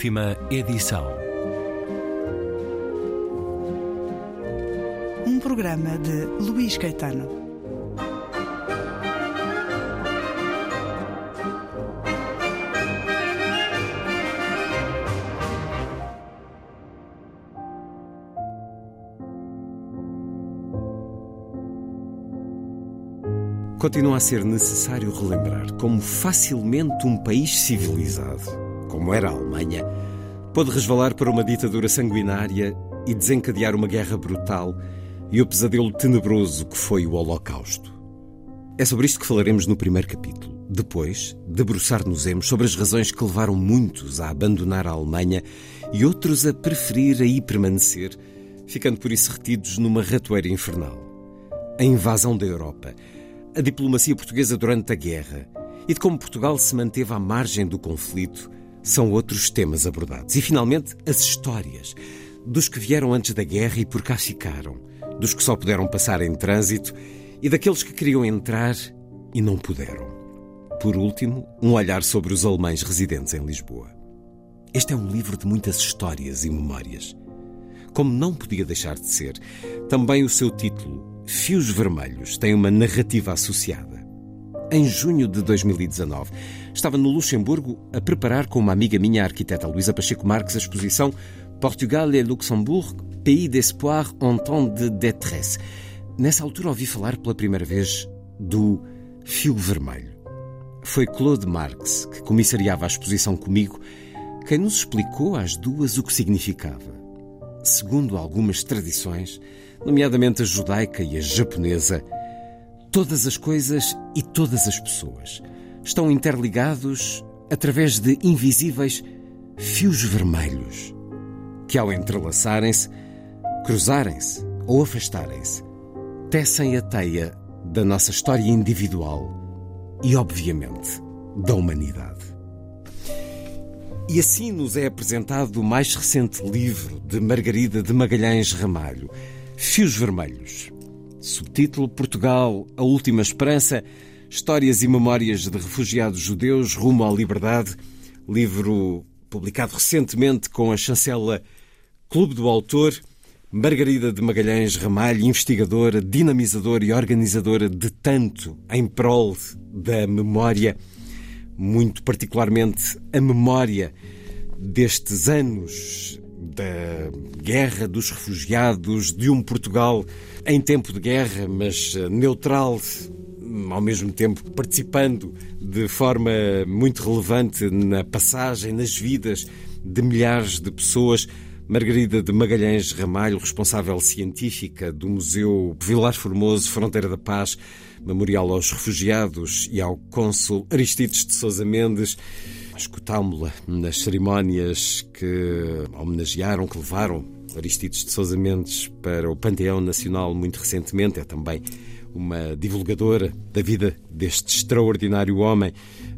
Última edição. Um programa de Luís Caetano. Continua a ser necessário relembrar como facilmente um país civilizado, como era a Alemanha, pôde resvalar para uma ditadura sanguinária e desencadear uma guerra brutal e o pesadelo tenebroso que foi o Holocausto. É sobre isto que falaremos no primeiro capítulo. Depois, debruçar-nos-emos sobre as razões que levaram muitos a abandonar a Alemanha e outros a preferir aí permanecer, ficando por isso retidos numa ratoeira infernal. A invasão da Europa, a diplomacia portuguesa durante a guerra e de como Portugal se manteve à margem do conflito são outros temas abordados. E, finalmente, as histórias dos que vieram antes da guerra e por cá ficaram, dos que só puderam passar em trânsito e daqueles que queriam entrar e não puderam. Por último, um olhar sobre os alemães residentes em Lisboa. Este é um livro de muitas histórias e memórias. Como não podia deixar de ser, também o seu título, Fios Vermelhos, tem uma narrativa associada. Em junho de 2019, estava no Luxemburgo a preparar com uma amiga minha, a arquiteta Luísa Pacheco Marques, a exposição Portugal et Luxembourg, Pays d'espoir en temps de détresse. Nessa altura ouvi falar pela primeira vez do Fio Vermelho. Foi Claude Marx, que comissariava a exposição comigo, quem nos explicou às duas o que significava. Segundo algumas tradições, nomeadamente a judaica e a japonesa, todas as coisas e todas as pessoas estão interligados através de invisíveis fios vermelhos que, ao entrelaçarem-se, cruzarem-se ou afastarem-se, tecem a teia da nossa história individual e, obviamente, da humanidade. E assim nos é apresentado o mais recente livro de Margarida de Magalhães Ramalho, Fios Vermelhos. Subtítulo Portugal, a Última Esperança, Histórias e Memórias de Refugiados Judeus rumo à Liberdade, livro publicado recentemente com a chancela Clube do Autor, Margarida de Magalhães Ramalho, investigadora, dinamizadora e organizadora de tanto em prol da memória, muito particularmente a memória destes anos da guerra dos refugiados, de um Portugal em tempo de guerra, mas neutral, ao mesmo tempo participando de forma muito relevante na passagem, nas vidas de milhares de pessoas. Margarida de Magalhães Ramalho, responsável científica do Museu Vilar Formoso, Fronteira da Paz, Memorial aos Refugiados e ao cônsul Aristides de Sousa Mendes. Escutámo-la nas cerimónias que homenagearam, que levaram Aristides de Sousa Mendes para o Panteão Nacional muito recentemente. É também uma divulgadora da vida deste extraordinário homem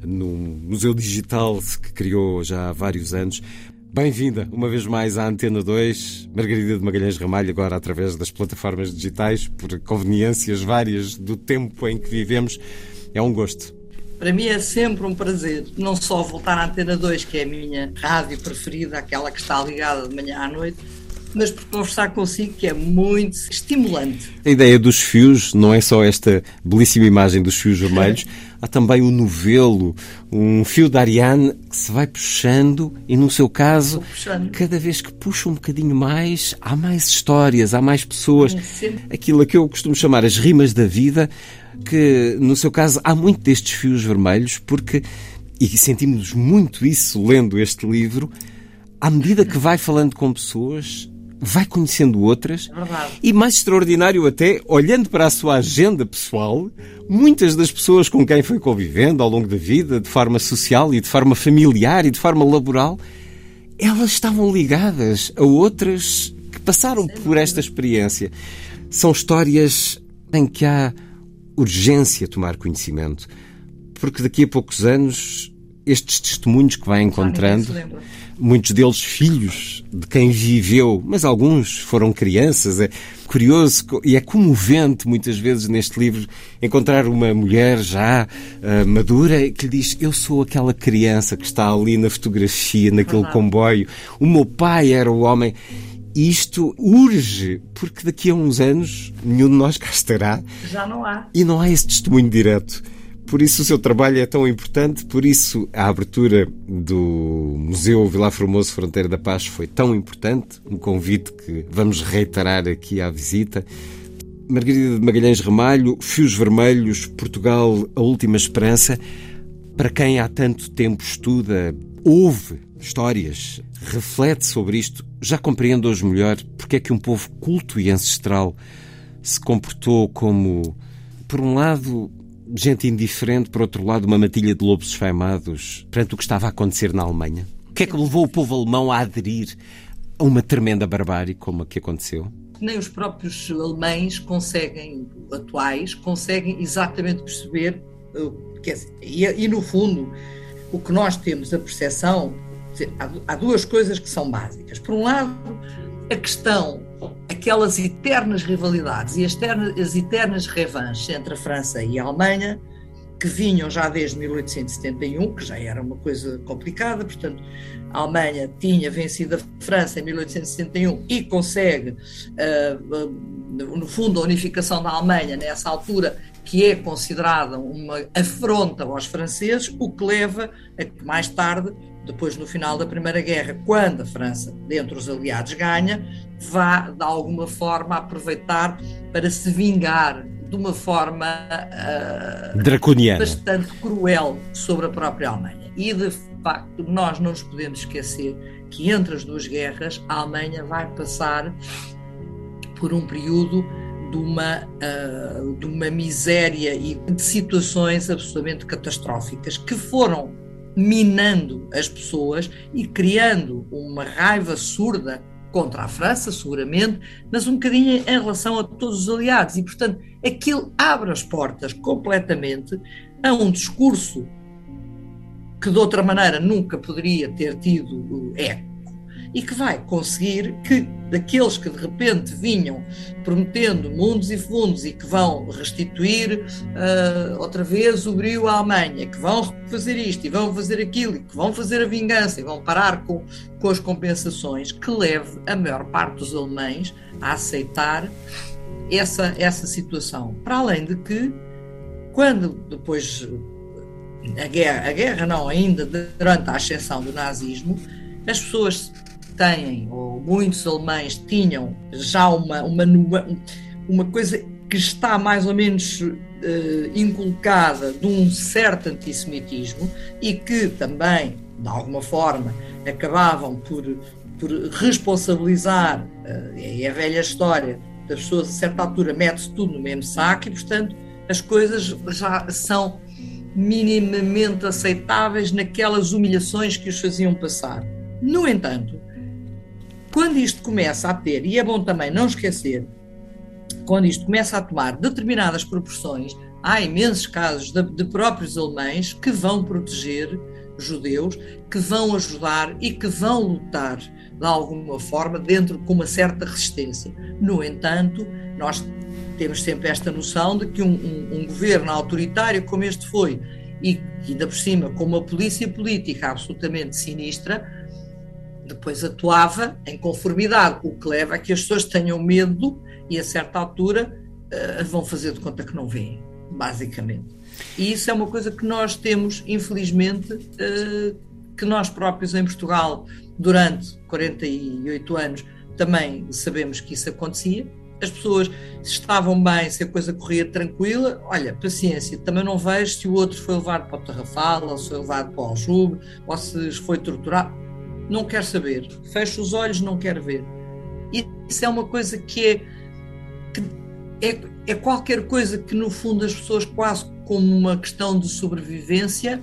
no Museu Digital que criou já há vários anos. Bem-vinda uma vez mais à Antena 2, Margarida de Magalhães Ramalho, agora através das plataformas digitais, por conveniências várias do tempo em que vivemos. É um gosto. Para mim é sempre um prazer, não só voltar à Antena 2, que é a minha rádio preferida, aquela que está ligada de manhã à noite, mas por conversar consigo, que é muito estimulante. A ideia dos fios não é só esta belíssima imagem dos fios vermelhos, há também um novelo, um fio da Ariane que se vai puxando e, no seu caso, cada vez que puxa um bocadinho mais, há mais histórias, há mais pessoas. É Aquilo a que eu costumo chamar as rimas da vida, que, no seu caso, há muito destes fios vermelhos, porque, e sentimos muito isso lendo este livro, à medida que vai falando com pessoas, vai conhecendo outras. É e, mais extraordinário até, olhando para a sua agenda pessoal, muitas das pessoas com quem foi convivendo ao longo da vida, de forma social e de forma familiar e de forma laboral, elas estavam ligadas a outras que passaram por esta experiência. São histórias em que há urgência tomar conhecimento, porque daqui a poucos anos estes testemunhos que vai encontrando, muitos deles filhos de quem viveu, mas alguns foram crianças. É curioso e é comovente muitas vezes neste livro encontrar uma mulher já uh, madura que lhe diz: Eu sou aquela criança que está ali na fotografia, naquele comboio. O meu pai era o homem. Isto urge, porque daqui a uns anos nenhum de nós cá estará. Já não há. E não há esse testemunho direto. Por isso o seu trabalho é tão importante, por isso a abertura do Museu Vilar Formoso Fronteira da Paz foi tão importante, um convite que vamos reiterar aqui à visita. Margarida de Magalhães Ramalho, Fios Vermelhos, Portugal, a Última Esperança. Para quem há tanto tempo estuda, ouve histórias, reflete sobre isto, já compreende hoje melhor porque é que um povo culto e ancestral se comportou como, por um lado, gente indiferente, por outro lado, uma matilha de lobos esfaimados perante o que estava a acontecer na Alemanha? O que é que levou o povo alemão a aderir a uma tremenda barbárie como a que aconteceu? Nem os próprios alemães conseguem, atuais, conseguem exatamente perceber, quer dizer, e, e no fundo, o que nós temos a percepção, dizer, há, há duas coisas que são básicas. Por um lado, a questão aquelas eternas rivalidades e as, as eternas revanches entre a França e a Alemanha, que vinham já desde 1871, que já era uma coisa complicada, portanto, a Alemanha tinha vencido a França em 1871 e consegue, uh, uh, no fundo, a unificação da Alemanha nessa altura, que é considerada uma afronta aos franceses, o que leva a que mais tarde depois no final da Primeira Guerra, quando a França, dentre os aliados, ganha, vá de alguma forma aproveitar para se vingar de uma forma uh, draconiana, bastante cruel sobre a própria Alemanha. E de facto, nós não nos podemos esquecer que entre as duas guerras, a Alemanha vai passar por um período de uma, uh, de uma miséria e de situações absolutamente catastróficas que foram minando as pessoas e criando uma raiva surda contra a França, seguramente, mas um bocadinho em relação a todos os aliados. E, portanto, aquilo abre as portas completamente a um discurso que, de outra maneira, nunca poderia ter tido eco e que vai conseguir que daqueles que de repente vinham prometendo mundos e fundos e que vão restituir uh, outra vez o brio à Alemanha, que vão fazer isto e vão fazer aquilo, e que vão fazer a vingança e vão parar com, com as compensações, que leve a maior parte dos alemães a aceitar essa, essa situação. Para além de que, quando depois a guerra, a guerra não, ainda durante a ascensão do nazismo, as pessoas têm, ou muitos alemães tinham, já uma, uma, uma coisa que está mais ou menos uh, inculcada de um certo antissemitismo e que também, de alguma forma, acabavam por, por responsabilizar, uh, é a velha história, das pessoas a certa altura mete-se tudo no mesmo saco e, portanto, as coisas já são minimamente aceitáveis naquelas humilhações que os faziam passar. No entanto, quando isto começa a ter, e é bom também não esquecer, quando isto começa a tomar determinadas proporções, há imensos casos de, de próprios alemães que vão proteger judeus, que vão ajudar e que vão lutar de alguma forma dentro com uma certa resistência. No entanto, nós temos sempre esta noção de que um, um, um governo autoritário como este foi, e ainda por cima com uma polícia política absolutamente sinistra, depois atuava em conformidade, o que leva a que as pessoas tenham medo e a certa altura uh, vão fazer de conta que não veem, basicamente. E isso é uma coisa que nós temos, infelizmente, uh, que nós próprios em Portugal, durante 48 anos, também sabemos que isso acontecia. As pessoas estavam bem, se a coisa corria tranquila, olha, paciência, também não vejo se o outro foi levado para o Tarrafal, ou se foi levado para o Aljube, ou se foi torturado não quer saber, fecha os olhos, não quer ver. Isso é uma coisa que é, que é, é qualquer coisa que, no fundo, as pessoas, quase como uma questão de sobrevivência,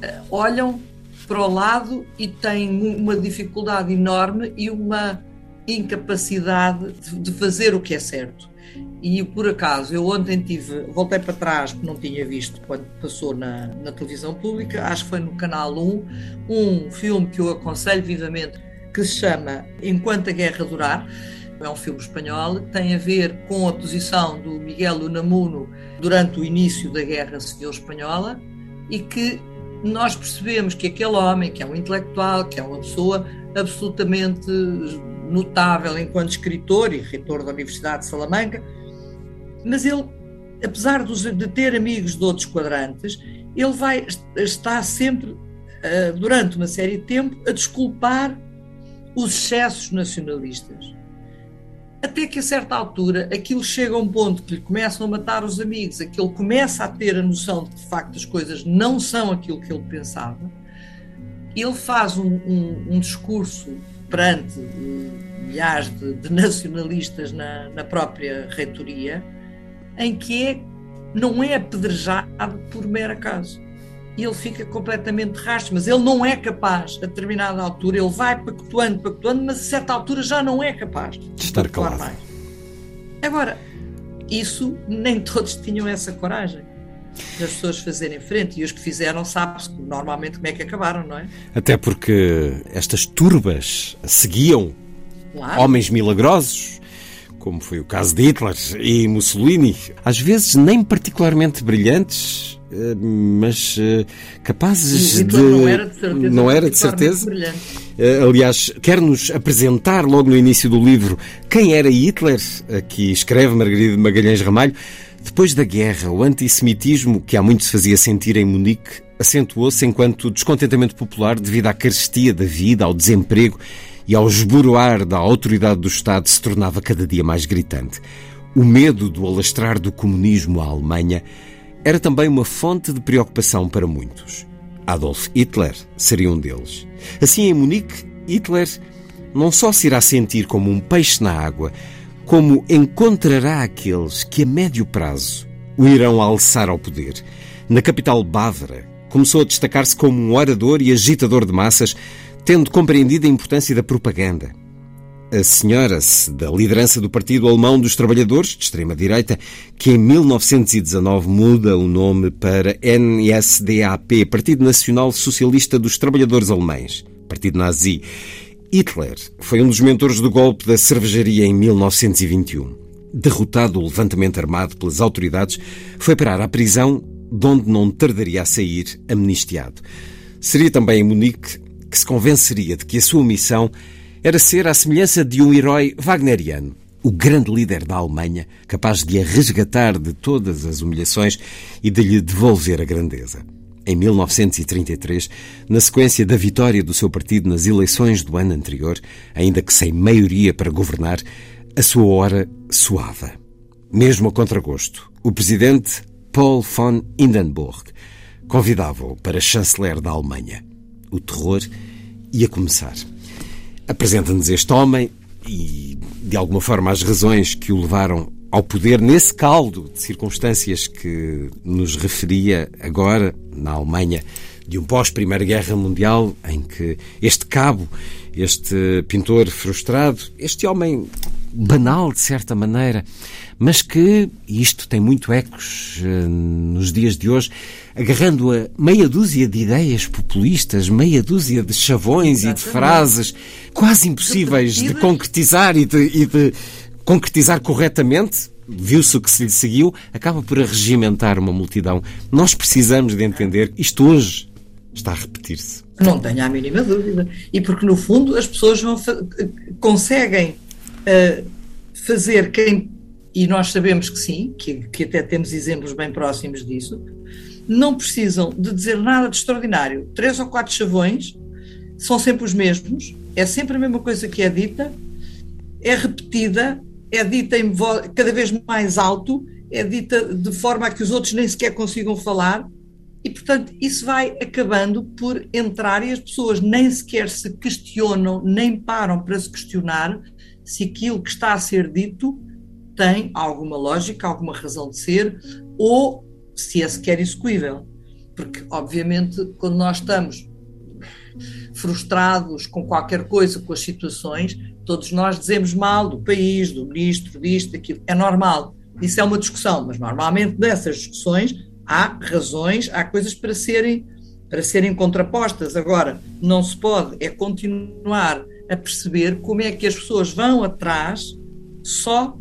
eh, olham para o lado e têm uma dificuldade enorme e uma incapacidade de fazer o que é certo. E por acaso, eu ontem tive, voltei para trás, porque não tinha visto quando passou na, na televisão pública, acho que foi no Canal 1, um filme que eu aconselho vivamente, que se chama Enquanto a Guerra Durar. É um filme espanhol, tem a ver com a posição do Miguel Unamuno durante o início da Guerra Civil Espanhola e que nós percebemos que aquele homem, que é um intelectual, que é uma pessoa absolutamente notável enquanto escritor e reitor da Universidade de Salamanca, mas ele, apesar de ter amigos de outros quadrantes, ele vai estar sempre, eh, durante uma série de tempo, a desculpar os excessos nacionalistas. Até que a certa altura aquilo chega a um ponto que lhe começam a matar os amigos, a que ele começa a ter a noção de que de facto as coisas não são aquilo que ele pensava. Ele faz um, um, um discurso perante milhares de, de nacionalistas na, na, própria reitoria, em que é, não é apedrejado por mero acaso e ele fica completamente rastro, mas ele não é capaz, a determinada altura, ele vai pactuando, pactuando, mas a certa altura já não é capaz de estar. Mais. Agora, isso nem todos tinham essa coragem das pessoas fazerem frente e os que fizeram sabe-se normalmente como é que acabaram, não é? Até porque estas turbas seguiam claro. homens milagrosos, como foi o caso de Hitler e Mussolini, às vezes nem particularmente brilhantes, eh, mas eh, capazes de. Não era de certeza. Não era de certeza. Eh, aliás, quer-nos apresentar logo no início do livro quem era Hitler, aqui escreve Margarida Magalhães Ramalho. Depois da guerra, o antissemitismo, que há muito se fazia sentir em Munique, acentuou-se enquanto descontentamento popular devido à carestia da vida, ao desemprego e ao esboroar da autoridade do Estado se tornava cada dia mais gritante. O medo do alastrar do comunismo à Alemanha era também uma fonte de preocupação para muitos. Adolf Hitler seria um deles. Assim, em Munique, Hitler não só se irá sentir como um peixe na água, como encontrará aqueles que a médio prazo o irão alçar ao poder. Na capital bávara, começou a destacar-se como um orador e agitador de massas, tendo compreendido a importância da propaganda a senhora-se da liderança do Partido Alemão dos Trabalhadores, de extrema-direita, que em 1919 muda o nome para NSDAP, Partido Nacional Socialista dos Trabalhadores Alemães, Partido Nazi. Hitler foi um dos mentores do golpe da cervejaria em 1921. Derrotado o levantamento armado pelas autoridades, foi parar à prisão, de onde não tardaria a sair amnistiado. Seria também em Munique que se convenceria de que a sua missão era ser à semelhança de um herói wagneriano, o grande líder da Alemanha, capaz de a resgatar de todas as humilhações e de lhe devolver a grandeza. Em 1933, na sequência da vitória do seu partido nas eleições do ano anterior, ainda que sem maioria para governar, a sua hora soava. Mesmo a contragosto, o presidente Paul von Hindenburg convidava-o para chanceler da Alemanha. O terror ia começar. Apresenta-nos este homem e, de alguma forma, as razões que o levaram ao poder nesse caldo de circunstâncias que nos referia agora na Alemanha de um pós-Primeira Guerra Mundial, em que este cabo, este pintor frustrado, este homem banal de certa maneira, mas que, e isto tem muito ecos uh, nos dias de hoje, agarrando a meia dúzia de ideias populistas, meia dúzia de chavões Exatamente. e de frases quase impossíveis de concretizar e de, e de concretizar corretamente, viu-se o que se lhe seguiu, acaba por arregimentar uma multidão. Nós precisamos de entender isto hoje está a repetir-se. Não tenho a mínima dúvida. E porque, no fundo, as pessoas vão conseguem uh, fazer quem e nós sabemos que sim, que, que até temos exemplos bem próximos disso, não precisam de dizer nada de extraordinário. Três ou quatro chavões são sempre os mesmos, é sempre a mesma coisa que é dita, é repetida, é dita em cada vez mais alto, é dita de forma a que os outros nem sequer consigam falar, e portanto isso vai acabando por entrar e as pessoas nem sequer se questionam, nem param para se questionar se aquilo que está a ser dito tem alguma lógica, alguma razão de ser, ou se é sequer execuível. Porque, obviamente, quando nós estamos frustrados com qualquer coisa, com as situações, todos nós dizemos mal do país, do ministro, disto, daquilo. É normal. Isso é uma discussão, mas normalmente nessas discussões há razões, há coisas para serem para serem contrapostas. Agora, não se pode é continuar a perceber como é que as pessoas vão atrás só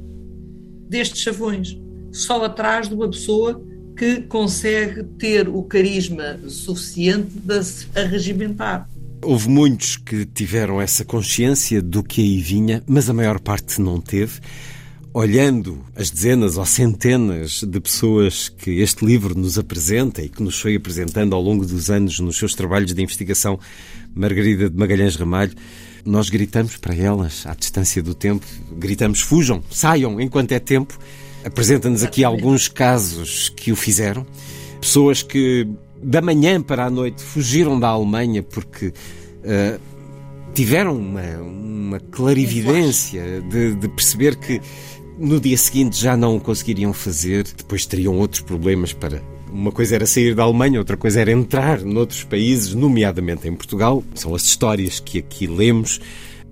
destes chavões, só atrás de uma pessoa que consegue ter o carisma suficiente de se arregimentar. Houve muitos que tiveram essa consciência do que aí vinha, mas a maior parte não teve. Olhando as dezenas ou centenas de pessoas que este livro nos apresenta e que nos foi apresentando ao longo dos anos nos seus trabalhos de investigação, Margarida de Magalhães Ramalho, nós gritamos para elas, à distância do tempo, gritamos: fujam, saiam enquanto é tempo. Apresenta-nos aqui alguns casos que o fizeram. Pessoas que da manhã para a noite fugiram da Alemanha porque uh, tiveram uma, uma clarividência de, de, perceber que no dia seguinte já não o conseguiriam fazer, depois teriam outros problemas para. Uma coisa era sair da Alemanha, outra coisa era entrar noutros países, nomeadamente em Portugal. São as histórias que aqui lemos.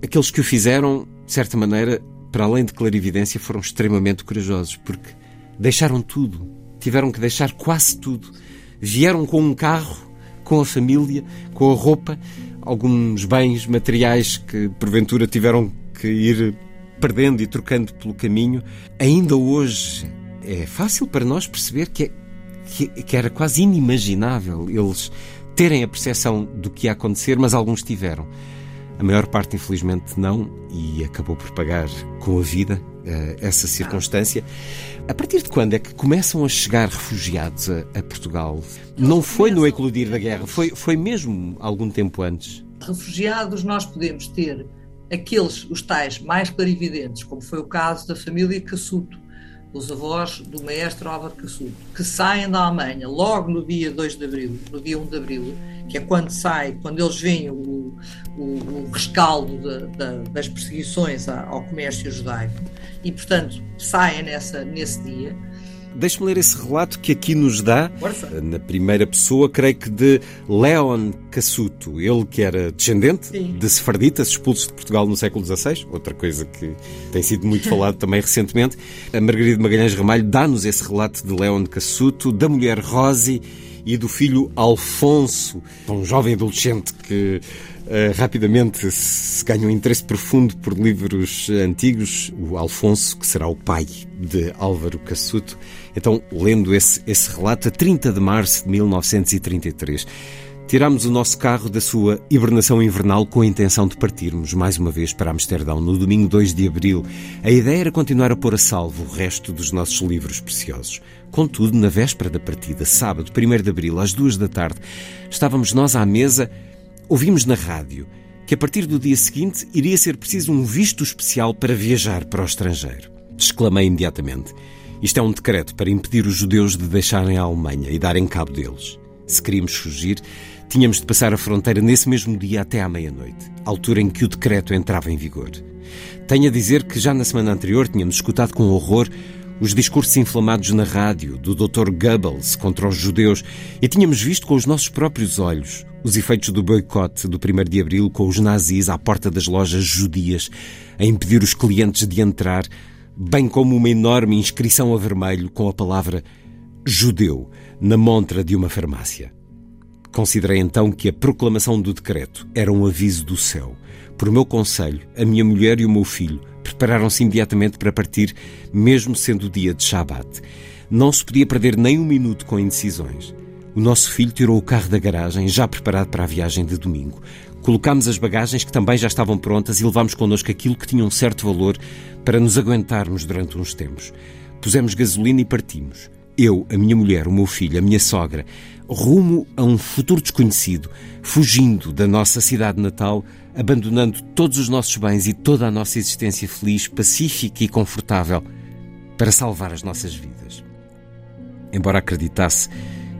Aqueles que o fizeram, de certa maneira, para além de clarividência, foram extremamente corajosos, porque deixaram tudo, tiveram que deixar quase tudo vieram com um carro, com a família, com a roupa, alguns bens materiais que porventura tiveram que ir perdendo e trocando pelo caminho. Ainda hoje é fácil para nós perceber que, é, que, que era quase inimaginável eles terem a percepção do que ia acontecer, mas alguns tiveram. A maior parte, infelizmente, não, e acabou por pagar com a vida uh, essa circunstância. A partir de quando é que começam a chegar refugiados a, a Portugal? Não foi no eclodir da guerra, foi, foi mesmo algum tempo antes? Refugiados nós podemos ter aqueles, os tais mais clarividentes, como foi o caso da família Cassuto, os avós do maestro Álvaro Cassuto, que saem da Alemanha logo no dia 2 de abril, no dia 1 de abril, que é quando sai, quando eles veem o, o, o rescaldo de, de, das perseguições ao comércio judaico, e portanto saem nessa, nesse dia Deixe-me ler esse relato que aqui nos dá, Força. na primeira pessoa, creio que de Leon Cassuto, ele que era descendente Sim. de sefarditas expulsos de Portugal no século XVI, outra coisa que tem sido muito falado também recentemente. A Margarida Magalhães Ramalho dá-nos esse relato de Leon Cassuto, da mulher Rosi e do filho Alfonso, um jovem adolescente que uh, rapidamente se ganha um interesse profundo por livros antigos. O Alfonso, que será o pai de Álvaro Cassuto. Então, lendo esse, esse relato, a 30 de março de 1933, Tirámos o nosso carro da sua hibernação invernal com a intenção de partirmos mais uma vez para Amsterdão no domingo 2 de abril. A ideia era continuar a pôr a salvo o resto dos nossos livros preciosos. Contudo, na véspera da partida, sábado 1 de abril, às duas da tarde, estávamos nós à mesa, ouvimos na rádio que a partir do dia seguinte iria ser preciso um visto especial para viajar para o estrangeiro. Exclamei imediatamente. Isto é um decreto para impedir os judeus de deixarem a Alemanha e darem cabo deles. Se queríamos fugir, tínhamos de passar a fronteira nesse mesmo dia até à meia-noite, altura em que o decreto entrava em vigor. Tenho a dizer que já na semana anterior tínhamos escutado com horror os discursos inflamados na rádio do Dr. Goebbels contra os judeus e tínhamos visto com os nossos próprios olhos os efeitos do boicote do 1 de abril com os nazis à porta das lojas judias a impedir os clientes de entrar, bem como uma enorme inscrição a vermelho com a palavra judeu na montra de uma farmácia. Considerei então que a proclamação do decreto era um aviso do céu. Por meu conselho, a minha mulher e o meu filho prepararam-se imediatamente para partir, mesmo sendo dia de Shabat. Não se podia perder nem um minuto com indecisões. O nosso filho tirou o carro da garagem, já preparado para a viagem de domingo. Colocámos as bagagens que também já estavam prontas e levámos connosco aquilo que tinha um certo valor para nos aguentarmos durante uns tempos. Pusemos gasolina e partimos. Eu, a minha mulher, o meu filho, a minha sogra, rumo a um futuro desconhecido, fugindo da nossa cidade natal, abandonando todos os nossos bens e toda a nossa existência feliz, pacífica e confortável para salvar as nossas vidas. Embora acreditasse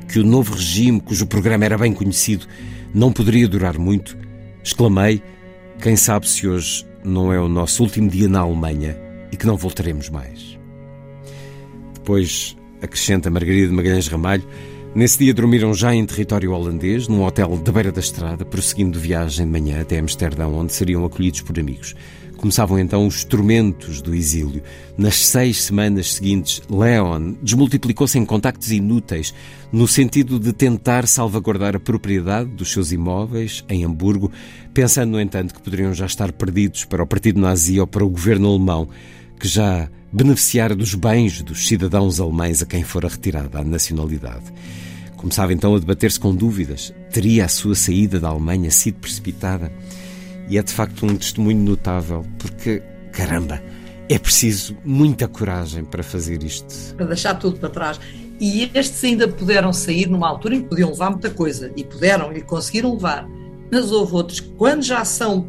que o novo regime, cujo programa era bem conhecido, não poderia durar muito, exclamei: quem sabe se hoje não é o nosso último dia na Alemanha e que não voltaremos mais. Depois, acrescenta Margarida de Magalhães Ramalho, Nesse dia dormiram já em território holandês, num hotel da beira da estrada, prosseguindo viagem de manhã até Amsterdão, onde seriam acolhidos por amigos. Começavam então os tormentos do exílio. Nas seis semanas seguintes, Leon desmultiplicou-se em contactos inúteis, no sentido de tentar salvaguardar a propriedade dos seus imóveis em Hamburgo, pensando, no entanto, que poderiam já estar perdidos para o partido nazi ou para o governo alemão, que já beneficiara dos bens dos cidadãos alemães a quem fora retirada a nacionalidade. Começava então a debater-se com dúvidas. Teria a sua saída da Alemanha sido precipitada? E é de facto um testemunho notável, porque, caramba, é preciso muita coragem para fazer isto. Para deixar tudo para trás. E estes ainda puderam sair numa altura em que podiam levar muita coisa, e puderam e conseguiram levar. Mas houve outros que, quando já são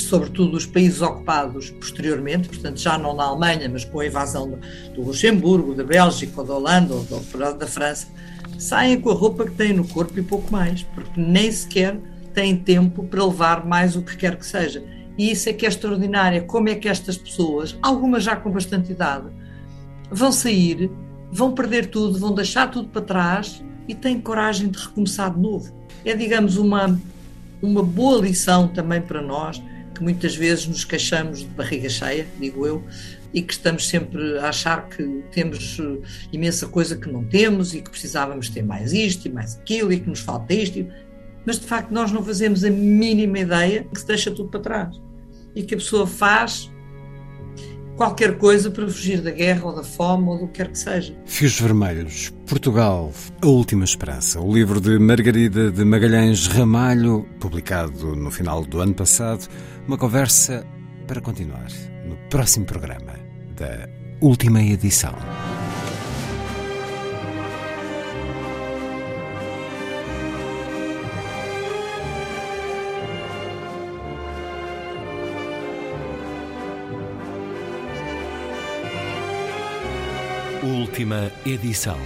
sobretudo os países ocupados posteriormente, portanto já não na Alemanha, mas com a invasão do Luxemburgo, da Bélgica, da Holanda ou da França, saem com a roupa que têm no corpo e pouco mais, porque nem sequer têm tempo para levar mais o que quer que seja. E isso é que é extraordinário, como é que estas pessoas, algumas já com bastante idade, vão sair, vão perder tudo, vão deixar tudo para trás e têm coragem de recomeçar de novo. É, digamos, uma, uma boa lição também para nós, que muitas vezes nos queixamos de barriga cheia, digo eu, e que estamos sempre a achar que temos eh, imensa coisa que não temos e que precisávamos ter mais isto e mais aquilo e que nos falta isto. Mas de facto nós não fazemos a mínima ideia que se deixa tudo para trás e que a pessoa faz qualquer coisa para fugir da guerra ou da fome ou do que quer que seja. Fios Vermelhos, Portugal, A Última Esperança, o livro de Margarida de Magalhães Ramalho, publicado no final do ano passado, uma conversa para continuar no próximo programa da última edição. Última edição.